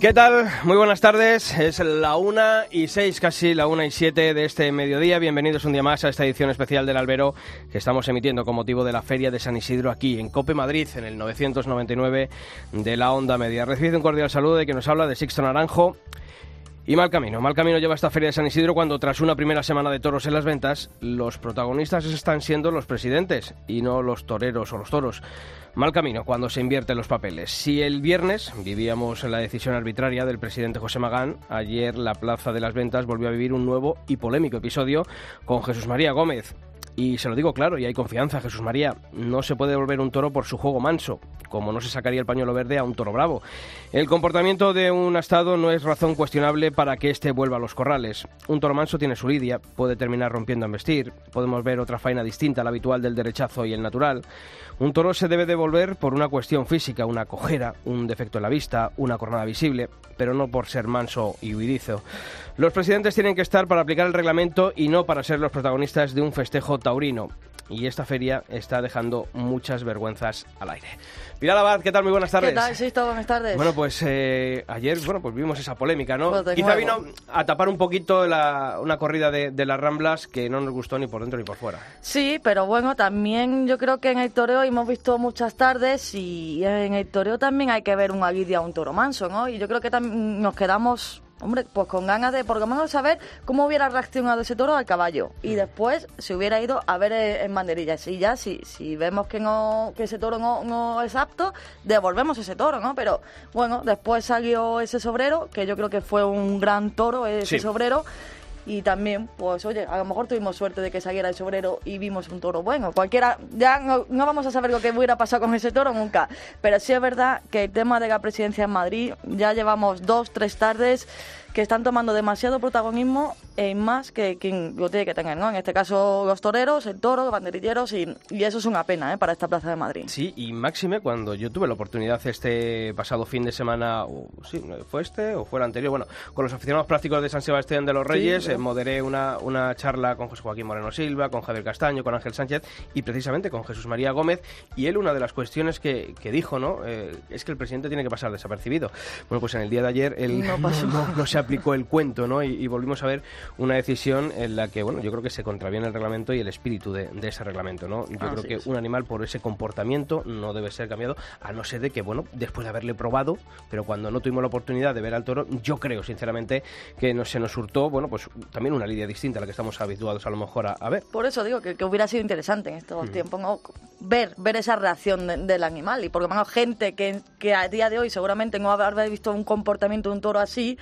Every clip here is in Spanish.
¿Qué tal? Muy buenas tardes. Es la una y seis, casi la una y siete de este mediodía. Bienvenidos un día más a esta edición especial del Albero que estamos emitiendo con motivo de la Feria de San Isidro aquí en Cope Madrid, en el 999 de la Onda Media. Recibe un cordial saludo de que nos habla de Sixto Naranjo. Y mal camino, mal camino lleva esta feria de San Isidro cuando tras una primera semana de toros en las ventas, los protagonistas están siendo los presidentes y no los toreros o los toros. Mal camino cuando se invierten los papeles. Si el viernes vivíamos la decisión arbitraria del presidente José Magán, ayer la Plaza de las Ventas volvió a vivir un nuevo y polémico episodio con Jesús María Gómez. Y se lo digo claro, y hay confianza, Jesús María, no se puede devolver un toro por su juego manso, como no se sacaría el pañuelo verde a un toro bravo. El comportamiento de un astado no es razón cuestionable para que éste vuelva a los corrales. Un toro manso tiene su lidia, puede terminar rompiendo en vestir, podemos ver otra faena distinta a la habitual del derechazo y el natural. Un toro se debe devolver por una cuestión física, una cojera, un defecto en la vista, una cornada visible, pero no por ser manso y huidizo. Los presidentes tienen que estar para aplicar el reglamento y no para ser los protagonistas de un festejo taurino. Y esta feria está dejando muchas vergüenzas al aire. Pilar Abad, ¿qué tal? Muy buenas tardes. ¿Qué tal, Sisto? Buenas tardes. Bueno, pues eh, ayer bueno, pues vimos esa polémica, ¿no? Pues Quizá nuevo. vino a tapar un poquito la- una corrida de, de las Ramblas que no nos gustó ni por dentro ni por fuera. Sí, pero bueno, también yo creo que en el toreo hemos visto muchas tardes y en el toreo también hay que ver un aguidia a un toro manso, ¿no? Y yo creo que tam- nos quedamos, hombre, pues con ganas de, por lo menos, saber cómo hubiera reaccionado ese toro al caballo. Y después se hubiera ido a ver eh, en banderillas. Y ya, si, si vemos que no que ese toro no, no es apto, devolvemos ese toro, ¿no? Pero bueno, después salió ese sobrero, que yo creo que fue un gran toro ese Sí. sobrero. Y también, pues oye, a lo mejor tuvimos suerte de que saliera el sobrero y vimos un toro bueno. Cualquiera, ya no, no vamos a saber lo que hubiera pasado con ese toro nunca. Pero sí es verdad que el tema de la presidencia en Madrid, ya llevamos dos, tres tardes que están tomando demasiado protagonismo en más que quien lo tiene que tener, ¿no? En este caso los toreros, el toro, los banderilleros y, y eso es una pena, ¿eh? Para esta plaza de Madrid. Sí, y máxime cuando yo tuve la oportunidad este pasado fin de semana, o, sí, fue este o fue el anterior, bueno, con los aficionados prácticos de San Sebastián de los Reyes, Sí, eh, moderé una, una charla con José Joaquín Moreno Silva, con Javier Castaño, con Ángel Sánchez y precisamente con Jesús María Gómez. Y él, una de las cuestiones que, que dijo, ¿no? Eh, es que el presidente tiene que pasar desapercibido. Bueno, pues en el día de ayer él No no- no se aplicó el cuento, ¿no? Y, y volvimos a ver una decisión en la que, bueno, yo creo que se contraviene el reglamento y el espíritu de, de ese reglamento, ¿no? Yo creo Así que un animal por ese comportamiento no debe ser cambiado, a no ser de que, bueno, después de haberle probado, pero cuando no tuvimos la oportunidad de ver al toro, yo creo, sinceramente, que no, se nos hurtó, bueno, pues también una lidia distinta a la que estamos habituados a lo mejor a, a ver. Por eso digo que, que hubiera sido interesante en estos tiempos ¿no? ver ver esa reacción de- del animal y por lo menos gente que, que a día de hoy seguramente no habrá visto un comportamiento de un toro así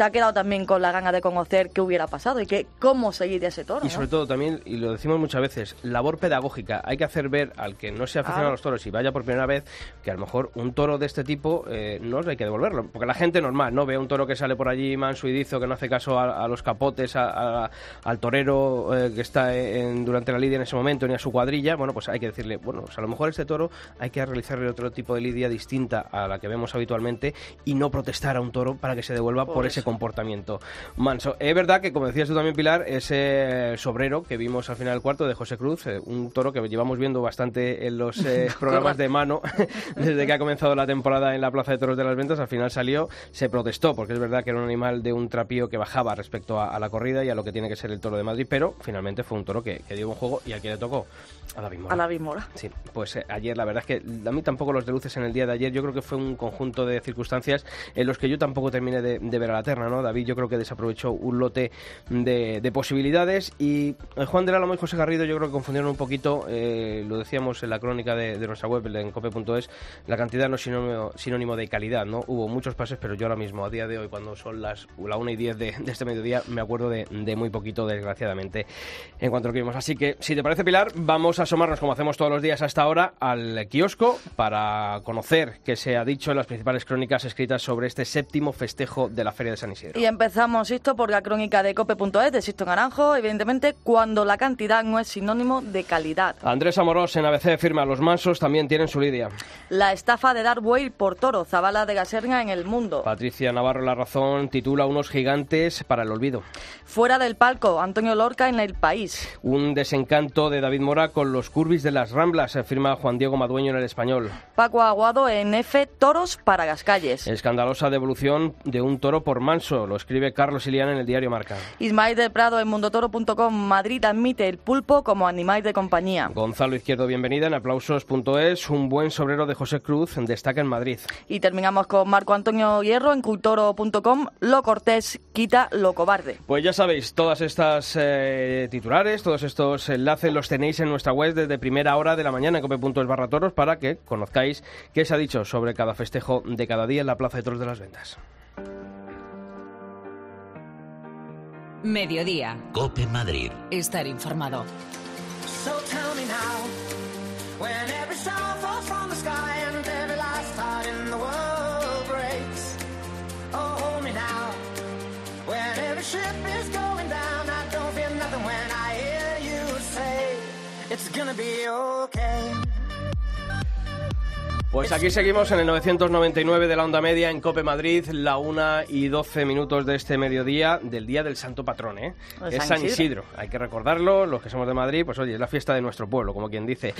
se ha quedado también con la gana de conocer qué hubiera pasado y que cómo seguir de ese toro. Y ¿no? sobre todo también, y lo decimos muchas veces, labor pedagógica. Hay que hacer ver al que no sea aficionado a los toros y vaya por primera vez que a lo mejor un toro de este tipo eh, no hay que devolverlo. Porque la gente normal, ¿no? Ve un toro que sale por allí manso y dizo, que no hace caso a, a los capotes, a- a- al torero eh, que está en- durante la lidia en ese momento, ni a su cuadrilla. Bueno, pues hay que decirle, bueno, pues a lo mejor este toro hay que realizarle otro tipo de lidia distinta a la que vemos habitualmente y no protestar a un toro para que se devuelva por, Por ese. Comportamiento manso. Es verdad que, como decías tú también, Pilar, ese sobrero que vimos al final del cuarto de José Cruz, eh, un toro que llevamos viendo bastante en los eh, programas de mano desde que ha comenzado la temporada en la Plaza de Toros de las Ventas, al final salió, se protestó, porque es verdad que era un animal de un trapío que bajaba respecto a, la corrida y a lo que tiene que ser el toro de Madrid, pero finalmente fue un toro que, dio un juego y a quien le tocó a David Mora. A David Mora. Sí, pues eh, ayer la verdad es que a mí tampoco los de luces en el día de ayer, yo creo que fue un conjunto de circunstancias en los que yo tampoco terminé de, ver a la David yo creo que desaprovechó un lote de, posibilidades y eh, Juan de Álamo y José Garrido yo creo que confundieron un poquito, eh, lo decíamos en la crónica de, nuestra web, en cope.es, la cantidad no sinónimo, sinónimo de calidad, ¿no? Hubo muchos pases, pero yo ahora mismo, a día de hoy, cuando son las la 1 y 10 de, este mediodía, me acuerdo de, muy poquito, desgraciadamente, en cuanto lo que vimos. Así que, si te parece, Pilar, vamos a asomarnos, como hacemos todos los días hasta ahora, al kiosco para conocer qué se ha dicho en las principales crónicas escritas sobre este séptimo festejo de la Feria de San Isidro. Y empezamos esto por la crónica de cope.es de Sisto Naranjo, evidentemente, cuando la cantidad no es sinónimo de calidad. Andrés Amorós en ABC firma Los Mansos también tienen su lidia. La estafa de dar buey por toro, Zabala de Gaserna en el mundo. Patricia Navarro La Razón titula Unos gigantes para el olvido. Fuera del palco, Antonio Lorca en El País. Un desencanto de David Mora con los curvis de las Ramblas, afirma Juan Diego Madueño en El Español. Paco Aguado en F, Toros para las calles. Escandalosa devolución de un toro por manso, lo escribe Carlos Iliana en el diario Marca. Ismael del Prado en mundotoro.com, Madrid admite el pulpo como animal de compañía. Gonzalo Izquierdo, bienvenida en aplausos.es. Un buen sobrero de José Cruz destaca en Madrid. Y terminamos con Marco Antonio Hierro en cultoro.com. Lo cortés quita lo cobarde. Pues ya sabéis, todas estas eh, titulares, todos estos enlaces los tenéis en nuestra web desde primera hora de la mañana en cope.es barra toros para que conozcáis qué se ha dicho sobre cada festejo de cada día en la Plaza de Toros de las Ventas. Mediodía. Cope Madrid. Estar informado. So ship is going down, I don't feel nothing when I hear you say, it's gonna be okay. Pues aquí seguimos en el 999 de la onda media en Cope Madrid, la 1 y 12 minutos de este mediodía del Día del Santo Patrón, ¿eh? Es San Isidro. Hay que recordarlo, los que somos de Madrid, pues oye, es la fiesta de nuestro pueblo, como quien dice.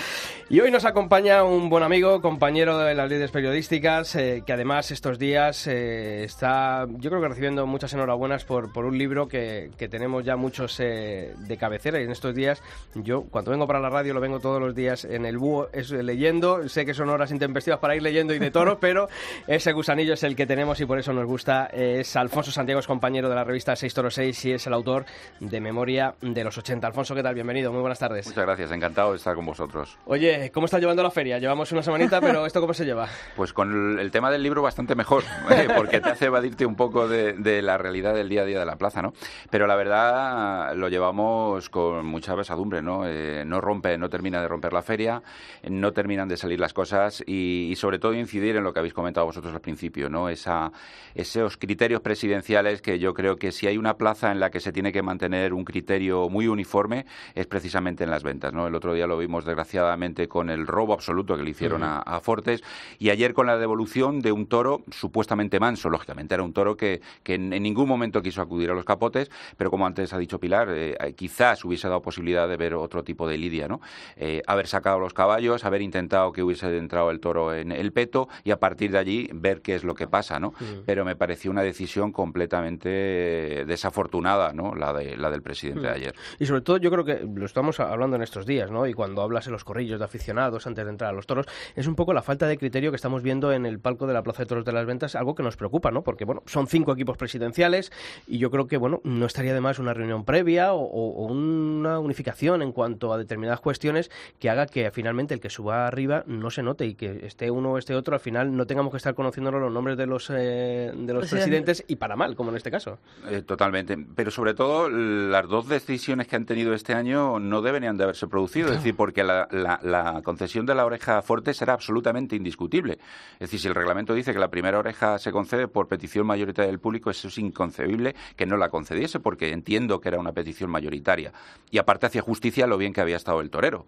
Y hoy nos acompaña un buen amigo, compañero de las líderes periodísticas, eh, que además estos días eh, está, yo creo que recibiendo muchas enhorabuenas por, por un libro que, que tenemos ya muchos eh, de cabecera y en estos días, yo cuando vengo para la radio lo vengo todos los días en el búho, es, leyendo, sé que son horas intempestivas para ir leyendo y de toro, pero ese gusanillo es el que tenemos y por eso nos gusta. Es Alfonso Santiago, es compañero de la revista 6 Toro 6 y es el autor de Memoria de los 80. Alfonso, ¿qué tal? Bienvenido, muy buenas tardes. Muchas gracias, encantado de estar con vosotros. Oye, ¿cómo está llevando la feria? Llevamos una semanita, pero ¿esto cómo se lleva? Pues con el tema del libro bastante mejor, ¿eh? porque te hace evadirte un poco de, la realidad del día a día de la plaza, ¿no? Pero la verdad lo llevamos con mucha pesadumbre, ¿no? Eh, no rompe, no termina de romper la feria, no terminan de salir las cosas y y, sobre todo incidir en lo que habéis comentado vosotros al principio, ¿no? Esa, esos criterios presidenciales que yo creo que si hay una plaza en la que se tiene que mantener un criterio muy uniforme es precisamente en las ventas, ¿no? El otro día lo vimos desgraciadamente con el robo absoluto que le hicieron a, Fortes y ayer con la devolución de un toro supuestamente manso, lógicamente era un toro que, que en, ningún momento quiso acudir a los capotes, pero como antes ha dicho Pilar, eh, quizás hubiese dado posibilidad de ver otro tipo de lidia, ¿no? Eh, haber sacado los caballos, haber intentado que hubiese entrado el toro en el peto y a partir de allí ver qué es lo que pasa, ¿no? Pero me pareció una decisión completamente desafortunada, ¿no? La, de, la del presidente de ayer. Y sobre todo yo creo que lo estamos hablando en estos días, ¿no? Y cuando hablas en los corrillos de aficionados antes de entrar a los toros, es un poco la falta de criterio que estamos viendo en el palco de la Plaza de Toros de las Ventas, algo que nos preocupa, ¿no? Porque, bueno, son cinco equipos presidenciales y yo creo que, bueno, no estaría de más una reunión previa o, o una unificación en cuanto a determinadas cuestiones que haga que finalmente el que suba arriba no se note y que este uno o este otro, al final no tengamos que estar conociendo los nombres de los, eh, de los presidentes y para mal, como en este caso. Eh, totalmente. Pero sobre todo, las dos decisiones que han tenido este año no deberían de haberse producido. Es decir, porque la, la, concesión de la oreja fuerte será absolutamente indiscutible. Es decir, si el reglamento dice que la primera oreja se concede por petición mayoritaria del público, eso es inconcebible que no la concediese, porque entiendo que era una petición mayoritaria. Y aparte hacía justicia lo bien que había estado el torero.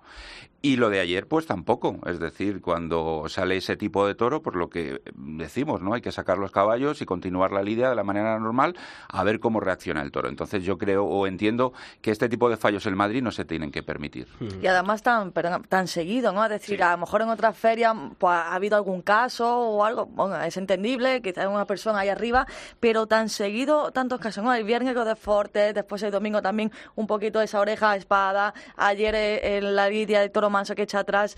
Y lo de ayer, pues tampoco. Es decir, cuando pues sale ese tipo de toro, por lo que decimos, ¿no? Hay que sacar los caballos y continuar la lidia de la manera normal a ver cómo reacciona el toro. Entonces yo creo o entiendo que este tipo de fallos en Madrid no se tienen que permitir. Y además tan, tan seguido, ¿no? Es decir, a lo mejor en otras ferias pues, ha habido algún caso o algo, bueno, es entendible, hay una persona ahí arriba, pero tan seguido, tantos casos, ¿no? El viernes de Forte, después el domingo también un poquito de esa oreja espada, ayer eh, en la lidia de Toro Manso que echa atrás,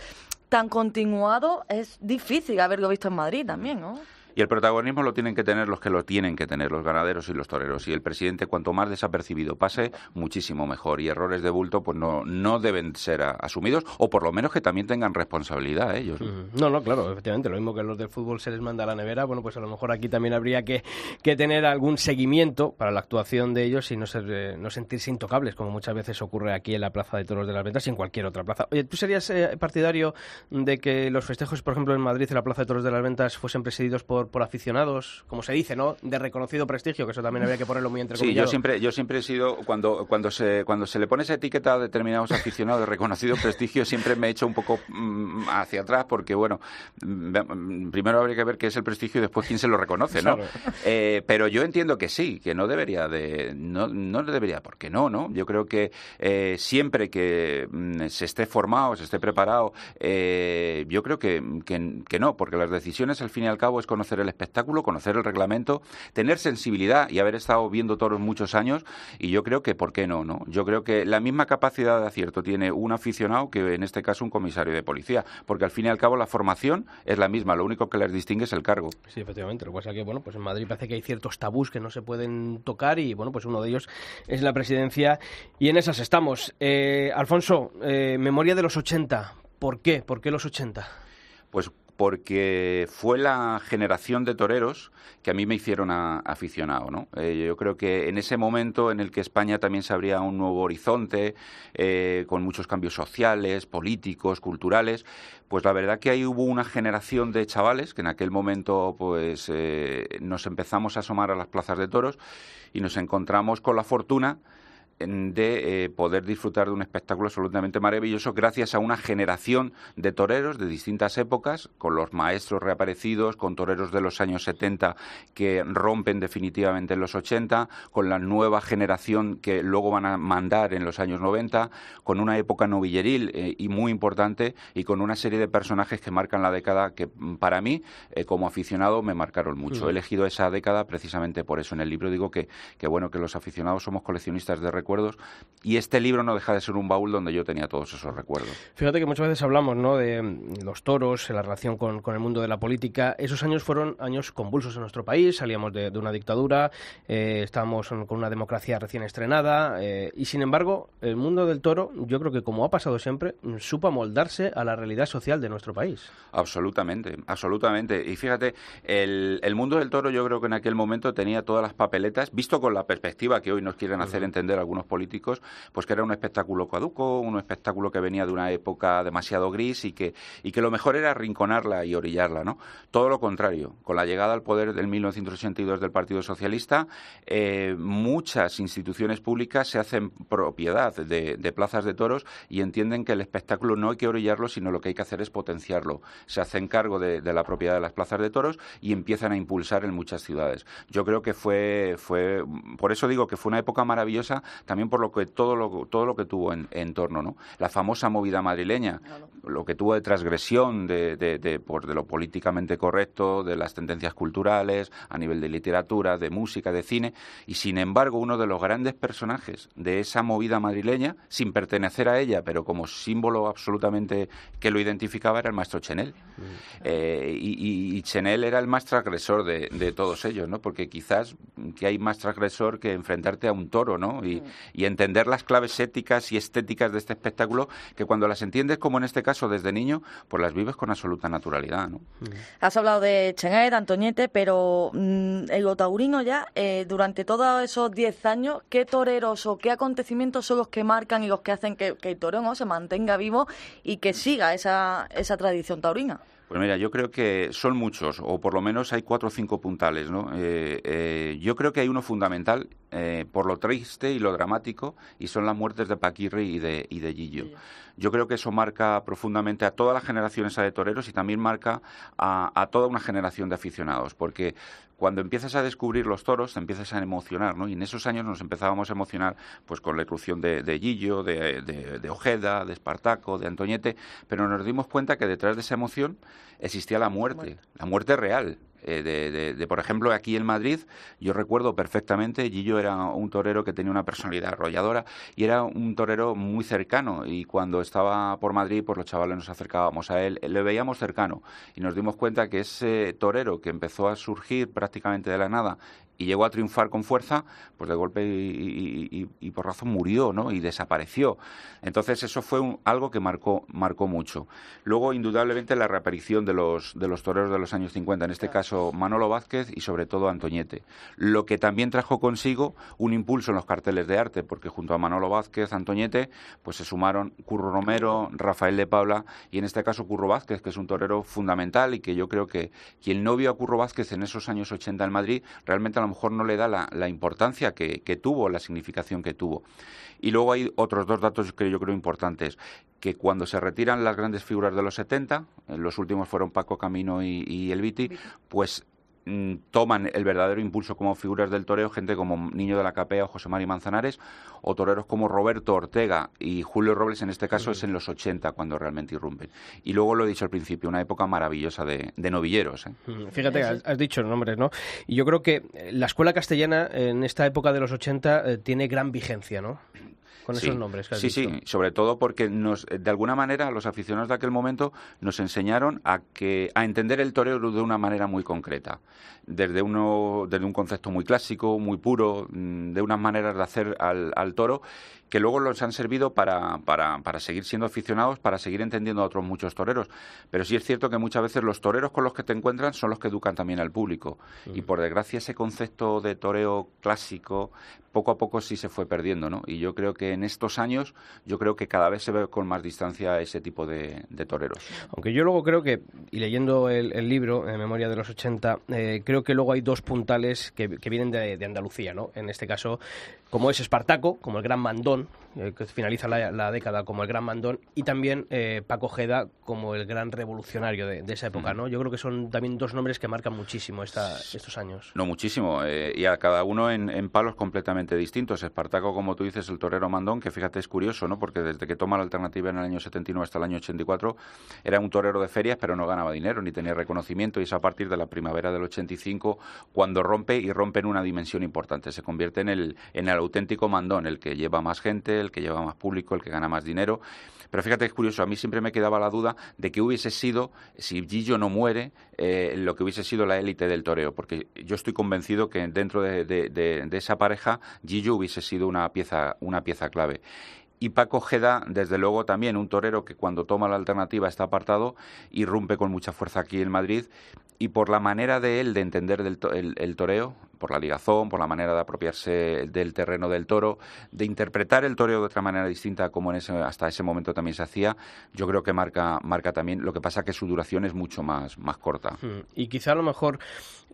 tan continuado, es difícil haberlo visto en Madrid también, ¿no? Y el protagonismo lo tienen que tener los que lo tienen que tener, los ganaderos y los toreros. Y el presidente, cuanto más desapercibido pase, muchísimo mejor. Y errores de bulto, pues no, no deben ser asumidos, o por lo menos que también tengan responsabilidad ellos. ¿no? no, claro, efectivamente. Lo mismo que los del fútbol se les manda a la nevera, bueno, pues a lo mejor aquí también habría que, que tener algún seguimiento para la actuación de ellos y no, ser, eh, no sentirse intocables, como muchas veces ocurre aquí en la Plaza de Toros de las Ventas y en cualquier otra plaza. Oye, ¿tú serías eh, partidario de que los festejos, por ejemplo, en Madrid, en la Plaza de Toros de las Ventas, fuesen presididos por por, aficionados, como se dice, ¿no? De reconocido prestigio, que eso también había que ponerlo muy entre Sí, yo siempre, yo siempre he sido, cuando, cuando, se, cuando se le pone esa etiqueta a determinados aficionados de reconocido prestigio, siempre me he hecho un poco mm, hacia atrás, porque, bueno, mm, primero habría que ver qué es el prestigio y después quién se lo reconoce, ¿no? Eh, pero yo entiendo que sí, que no debería de, no, no debería, porque no, ¿no? Yo creo que eh, siempre que mm, se esté formado, se esté preparado, eh, yo creo que, que, que no, porque las decisiones al fin y al cabo es conocer el espectáculo, conocer el reglamento, tener sensibilidad y haber estado viendo toros muchos años y yo creo que, ¿por qué no? no? Yo creo que la misma capacidad de acierto tiene un aficionado que en este caso un comisario de policía, porque al fin y al cabo la formación es la misma, lo único que les distingue es el cargo. Sí, efectivamente, lo que pasa es que, bueno, pues en Madrid parece que hay ciertos tabús que no se pueden tocar y, bueno, pues uno de ellos es la presidencia y en esas estamos. Eh, Alfonso, eh, memoria de los 80, ¿por qué? ¿Por qué los 80? Pues porque fue la generación de toreros que a mí me hicieron aficionado. ¿no? Eh, yo creo que en ese momento en el que España también se abría un nuevo horizonte, eh, con muchos cambios sociales, políticos, culturales, pues la verdad que ahí hubo una generación de chavales que en aquel momento pues eh, nos empezamos a asomar a las plazas de toros y nos encontramos con la fortuna de eh, poder disfrutar de un espectáculo absolutamente maravilloso gracias a una generación de toreros de distintas épocas, con los maestros reaparecidos, con toreros de los años 70 que rompen definitivamente en los 80, con la nueva generación que luego van a mandar en los años 90, con una época novilleril eh, y muy importante y con una serie de personajes que marcan la década que mm, para mí, eh, como aficionado, me marcaron mucho. He elegido esa década precisamente por eso. En el libro digo que, que bueno, que los aficionados somos coleccionistas de recuerdos y este libro no deja de ser un baúl donde yo tenía todos esos recuerdos. Fíjate que muchas veces hablamos ¿no? de mm, los toros, la relación con, el mundo de la política. Esos años fueron años convulsos en nuestro país, salíamos de, una dictadura, eh, estábamos con una democracia recién estrenada eh, y sin embargo el mundo del toro yo creo que como ha pasado siempre mm, supo amoldarse a la realidad social de nuestro país. Absolutamente, absolutamente. Y fíjate, el, el mundo del toro yo creo que en aquel momento tenía todas las papeletas, visto con la perspectiva que hoy nos quieren hacer entender algunos algunos políticos, pues que era un espectáculo caduco, un espectáculo que venía de una época demasiado gris y que, y que lo mejor era rinconarla y orillarla, ¿no? Todo lo contrario, con la llegada al poder del 1982 del Partido Socialista, eh, muchas instituciones públicas se hacen propiedad de, plazas de toros y entienden que el espectáculo no hay que orillarlo, sino lo que hay que hacer es potenciarlo. Se hacen cargo de, de la propiedad de las plazas de toros y empiezan a impulsar en muchas ciudades. Yo creo que fue, fue por eso digo que fue una época maravillosa también por lo que todo lo, todo lo que tuvo en, torno, ¿no? La famosa movida madrileña, lo que tuvo de transgresión de, de, de, por, de lo políticamente correcto, de las tendencias culturales, a nivel de literatura, de música, de cine, y sin embargo uno de los grandes personajes de esa movida madrileña, sin pertenecer a ella, pero como símbolo absolutamente que lo identificaba, era el maestro Chenel. Mm. Eh, y, y, Chenel era el más transgresor de, de todos ellos, ¿no? Porque quizás que hay más transgresor que enfrentarte a un toro, ¿no? Y, mm y entender las claves éticas y estéticas de este espectáculo que cuando las entiendes, como en este caso desde niño, pues las vives con absoluta naturalidad. ¿no? Has hablado de Chenay, de Antoñete, pero mm, el Otaurino ya, eh, durante todos esos 10 años, ¿qué toreros o qué acontecimientos son los que marcan y los que hacen que, el toreo se mantenga vivo y que siga esa, esa tradición taurina? Pues mira, yo creo que son muchos, o por lo menos hay cuatro o cinco puntales, ¿no? Eh, eh, yo creo que hay uno fundamental eh, por lo triste y lo dramático, y son las muertes de Paquirri y de, y de Gillo. Yo creo que eso marca profundamente a todas las generaciones de toreros y también marca a, a toda una generación de aficionados, porque cuando empiezas a descubrir los toros, te empiezas a emocionar, ¿no? Y en esos años nos empezábamos a emocionar pues con la irrupción de, de Gillo, de, de, Ojeda, de Espartaco, de Antoñete, pero nos dimos cuenta que detrás de esa emoción existía la muerte, la muerte real. Eh, de, de, por ejemplo, aquí en Madrid, yo recuerdo perfectamente, Gillo era un torero que tenía una personalidad arrolladora y era un torero muy cercano. Y cuando estaba por Madrid, pues los chavales nos acercábamos a él, le veíamos cercano y nos dimos cuenta que ese torero que empezó a surgir prácticamente de la nada y llegó a triunfar con fuerza, pues de golpe y, y, por razón murió, ¿no? Y desapareció. Entonces eso fue algo que marcó, marcó mucho. Luego, indudablemente, la reaparición de los, de los toreros de los años 50, en este caso Manolo Vázquez y sobre todo Antoñete. Lo que también trajo consigo un impulso en los carteles de arte, porque junto a Manolo Vázquez, Antoñete, pues se sumaron Curro Romero, Rafael de Paula y en este caso Curro Vázquez, que es un torero fundamental y que yo creo que quien no vio a Curro Vázquez en esos años 80 en Madrid, realmente lo mejor no le da la, importancia que, tuvo, la significación que tuvo. Y luego hay otros dos datos que yo creo importantes, que cuando se retiran las grandes figuras de los 70, los últimos fueron Paco Camino y, y El Viti, pues toman el verdadero impulso como figuras del toreo, gente como Niño de la Capea o José María Manzanares, o toreros como Roberto Ortega y Julio Robles, en este caso es en los 80 cuando realmente irrumpen. Y luego lo he dicho al principio, una época maravillosa de, novilleros. ¿eh? Fíjate, has, dicho nombres, ¿no? Y yo creo que la escuela castellana en esta época de los 80 eh, tiene gran vigencia, ¿no? Con esos nombres. sí, sí, sobre todo porque nos, de alguna manera los aficionados de aquel momento nos enseñaron a que a entender el toreo de una manera muy concreta, desde uno, desde un concepto muy clásico, muy puro, mm, de unas maneras de hacer al, al toro que luego los han servido para, para, para, seguir siendo aficionados, para seguir entendiendo a otros muchos toreros. Pero sí es cierto que muchas veces los toreros con los que te encuentran son los que educan también al público. Y por desgracia ese concepto de toreo clásico poco a poco sí se fue perdiendo, ¿no? Y yo creo que en estos años, yo creo que cada vez se ve con más distancia ese tipo de, toreros. Aunque yo luego creo que, y leyendo el, libro, en memoria de los 80, eh, creo que luego hay dos puntales que, vienen de, de Andalucía, ¿no? En este caso, como es Espartaco, como el gran mandón, eh, que finaliza la, década como el gran mandón, y también eh, Paco Jeda como el gran revolucionario de, esa época, ¿no? Yo creo que son también dos nombres que marcan muchísimo estos años. No, muchísimo, eh, y a cada uno en, palos completamente distintos. Espartaco, como tú dices, el torero mandón, que fíjate es curioso, ¿no? Porque desde que toma la alternativa en el año 79 hasta el año 84, era un torero de ferias, pero no ganaba dinero, ni tenía reconocimiento, y es a partir de la primavera del 85 cuando rompe y rompe en una dimensión importante. Se convierte en el, en el auténtico mandón, el que lleva más gente, el que lleva más público, el que gana más dinero. Pero fíjate, es curioso, a mí siempre me quedaba la duda de que hubiese sido, si Gillo no muere, eh, lo que hubiese sido la élite del toreo, porque yo estoy convencido que dentro de, esa pareja Gillo hubiese sido una pieza, una pieza clave. Y Paco Jeda, desde luego, también un torero que cuando toma la alternativa está apartado, irrumpe con mucha fuerza aquí en Madrid y por la manera de él de entender del el, toreo, por la ligazón, por la manera de apropiarse del terreno del toro, de interpretar el toreo de otra manera distinta como en ese, hasta ese momento también se hacía, yo creo que marca, marca también, lo que pasa que su duración es mucho más, más corta. Hmm. Y quizá a lo mejor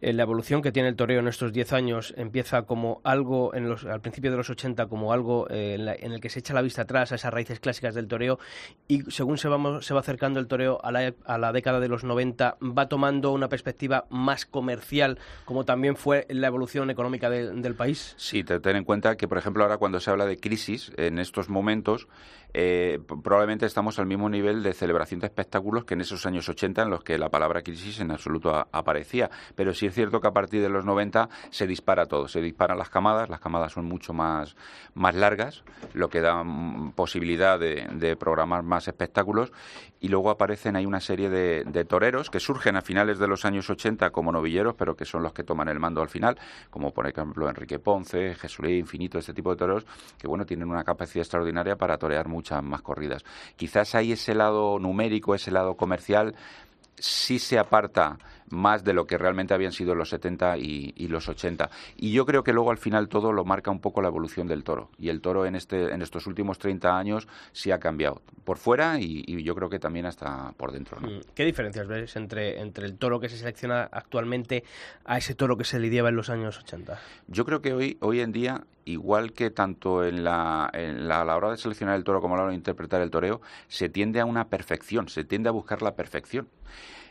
eh, la evolución que tiene el toreo en estos 10 años empieza como algo, en los, al principio de los 80, como algo eh, en, el que se echa la vista atrás a esas raíces clásicas del toreo y según se, vamos, se va acercando el toreo a la, a la década de los 90, va tomando una perspectiva más comercial, como también fue la evolución económica del país? Sí, ten en cuenta que, por ejemplo, ahora cuando se habla de crisis, en estos momentos, eh, probablemente estamos al mismo nivel de celebración de espectáculos que en esos años 80 en los que la palabra crisis en absoluto aparecía. Pero sí es cierto que a partir de los 90 se dispara todo, se disparan las camadas, las camadas son mucho más, más largas, lo que da mm, posibilidad de, programar más espectáculos y luego aparecen ahí una serie de, toreros que surgen a finales de los años 80 como novilleros, pero que son los que toman el mando al final, como por ejemplo Enrique Ponce, Jesulí, Infinito, este tipo de toreros que bueno tienen una capacidad extraordinaria para torear muchas más corridas. Quizás hay ese lado numérico, ese lado comercial, sí se aparta más de lo que realmente habían sido los 70 y, los 80. Y yo creo que luego al final todo lo marca un poco la evolución del toro. Y el toro en, este, en estos últimos 30 años sí ha cambiado. Por fuera y, yo creo que también hasta por dentro. Mm, ¿Qué diferencias ves entre, entre el toro que se selecciona actualmente a ese toro que se lidiaba en los años 80? Yo creo que hoy, hoy en día igual que tanto en la, en la, a la hora de seleccionar el toro como a la hora de interpretar el toreo, se tiende a una perfección, se tiende a buscar la perfección.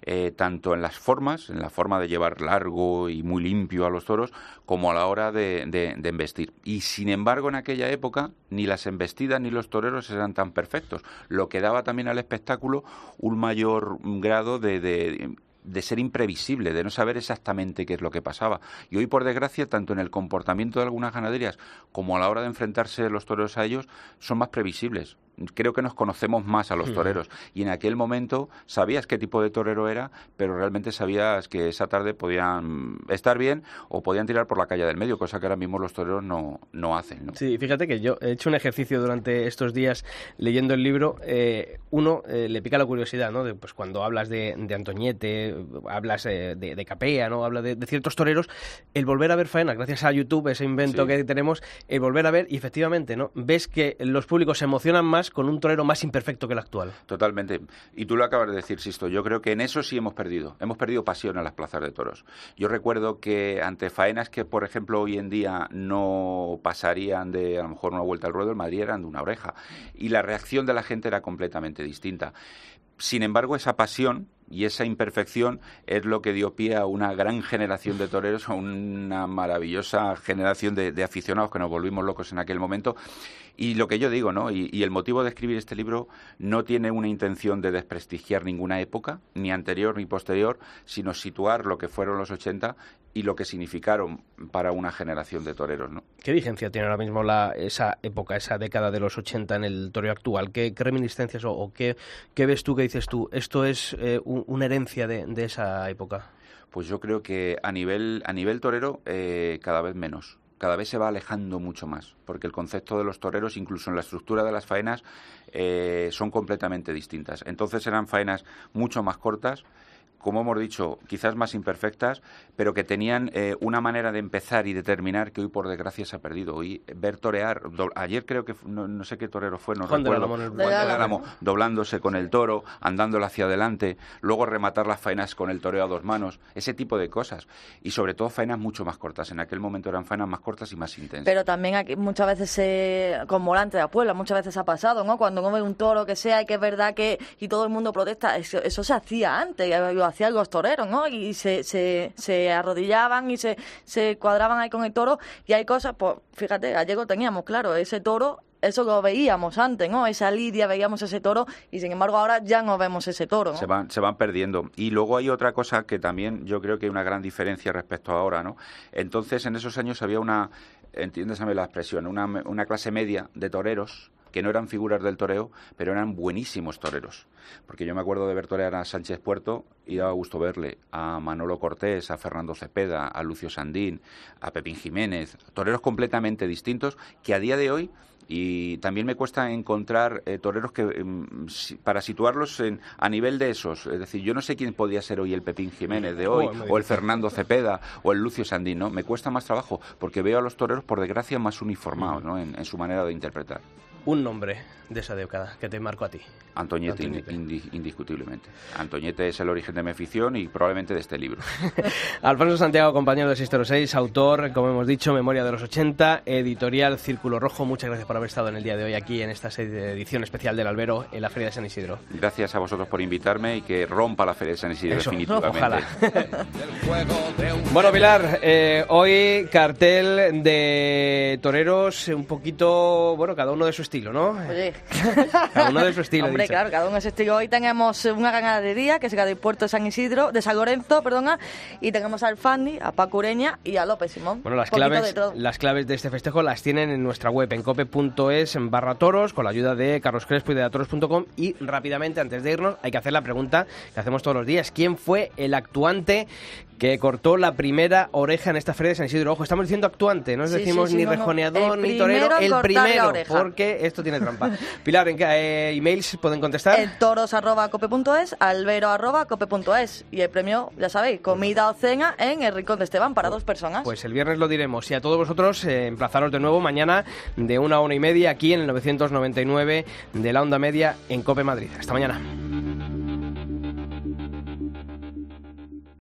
Eh, tanto en las formas, en la forma de llevar largo y muy limpio a los toros, como a la hora de, de, embestir. Y sin embargo, en aquella época, ni las embestidas ni los toreros eran tan perfectos, lo que daba también al espectáculo un mayor grado de, de de ser imprevisible, de no saber exactamente qué es lo que pasaba. Y hoy, por desgracia, tanto en el comportamiento de algunas ganaderías como a la hora de enfrentarse los toreros a ellos, son más previsibles creo que nos conocemos más a los toreros. Y en aquel momento sabías qué tipo de torero era, pero realmente sabías que esa tarde podían estar bien o podían tirar por la calle del medio, cosa que ahora mismo los toreros no, no hacen. ¿no? Sí, fíjate que yo he hecho un ejercicio durante estos días leyendo el libro. Eh, uno, eh, le pica la curiosidad, ¿no? De, pues cuando hablas de, de Antoñete, hablas eh, de, Capea, ¿no? Habla de, ciertos toreros, el volver a ver faena, gracias a YouTube, ese invento que tenemos, el volver a ver y efectivamente, ¿no? Ves que los públicos se emocionan más con un torero más imperfecto que el actual. Totalmente. Y tú lo acabas de decir, Sisto. Yo creo que en eso sí hemos perdido. Hemos perdido pasión en las plazas de toros. Yo recuerdo que ante faenas que, por ejemplo, hoy en día no pasarían de a lo mejor una vuelta al ruedo, el Madrid eran de una oreja. Y la reacción de la gente era completamente distinta. Sin embargo, esa pasión y esa imperfección es lo que dio pie a una gran generación de toreros, a una maravillosa generación de, de aficionados que nos volvimos locos en aquel momento y lo que yo digo, ¿no? Y, el motivo de escribir este libro no tiene una intención de desprestigiar ninguna época, ni anterior ni posterior, sino situar lo que fueron los 80 y lo que significaron para una generación de toreros, ¿no? ¿Qué vigencia tiene ahora mismo la, esa época, esa década de los 80 en el toreo actual? ¿Qué, reminiscencias o, qué, ves tú, qué dices tú? ¿Esto es eh, una herencia de, esa época? Pues yo creo que a nivel, a nivel torero eh, cada vez menos cada vez se va alejando mucho más, porque el concepto de los toreros, incluso en la estructura de las faenas, eh, son completamente distintas. Entonces eran faenas mucho más cortas, como hemos dicho, quizás más imperfectas, pero que tenían eh, una manera de empezar y de terminar que hoy por desgracia se ha perdido. Hoy ver torear, ayer creo que no, sé qué torero fue, no recuerdo, Juan doblándose con el toro, andándolo hacia adelante, luego rematar las faenas con el toreo a dos manos, ese tipo de cosas. Y sobre todo faenas mucho más cortas. En aquel momento eran faenas más cortas y más intensas. Pero también aquí muchas veces, se, con Volante de Puebla, muchas veces ha pasado, ¿no? Cuando uno ve un toro que sea y que es verdad que y todo el mundo protesta, eso, eso se hacía antes hacían los toreros, ¿no? Y se, se, se arrodillaban y se, se cuadraban ahí con el toro. Y hay cosas, pues fíjate, gallego teníamos, claro, ese toro eso lo veíamos antes, ¿no? Esa lidia, veíamos ese toro y sin embargo ahora ya no vemos ese toro. Se, van, se van perdiendo. Y luego hay otra cosa que también yo creo que hay una gran diferencia respecto a ahora, ¿no? Entonces en esos años había una, entiéndesame la expresión, una, una clase media de toreros que no eran figuras del toreo, pero eran buenísimos toreros. Porque yo me acuerdo de ver torear a Sánchez Puerto y daba gusto verle a Manolo Cortés, a Fernando Cepeda, a Lucio Sandín, a Pepín Jiménez, toreros completamente distintos que a día de hoy y también me cuesta encontrar eh, toreros que em, para situarlos en, a nivel de esos. Es decir, yo no sé quién podía ser hoy el Pepín Jiménez de hoy, o el Fernando Cepeda, o el Lucio Sandín, ¿no? Me cuesta más trabajo porque veo a los toreros, por desgracia, más uniformados ¿no? en su manera de interpretar un nombre de esa década que te marcó a ti. Antoñete, indiscutiblemente. Antoñete es el origen de mi afición y probablemente de este libro. Alfonso Santiago, compañero de 606, autor, como hemos dicho, Memoria de los 80, editorial Círculo Rojo. Muchas gracias por haber estado en el día de hoy aquí en esta edición especial del Albero en la Feria de San Isidro. Gracias a vosotros por invitarme y que rompa la Feria de San Isidro definitivamente. Ojalá. bueno, Pilar, eh, hoy cartel de toreros un poquito, bueno, cada uno de su estilo, ¿no? Oye. cada uno de su estilo. Hombre, claro, cada uno de su estilo. Hoy tenemos una ganadería que se del puerto de San Isidro, de San Lorenzo, perdona, y tenemos al Fandi, a Paco Ureña y a López Simón. Bueno, las claves, las claves de este festejo las tienen en nuestra web, en cope.es, en barra toros, con la ayuda de Carlos Crespo y de atoros.com. Y rápidamente, antes de irnos, hay que hacer la pregunta que hacemos todos los días. ¿Quién fue el actuante que cortó la primera oreja en esta feria de San Isidro. Ojo, estamos diciendo actuante, no decimos ni rejoneador ni torero, el primero, porque que esto tiene trampa. Pilar, ¿en qué eh, emails pueden contestar? En toros.cope.es, albero.cope.es. Y el premio, ya sabéis, comida o cena en el Rincón de Esteban para dos personas. Pues el viernes lo diremos. Y a todos vosotros, eh, emplazaros de nuevo mañana de una hora y media aquí en el 999 de la Onda Media en Cope Madrid. Hasta mañana.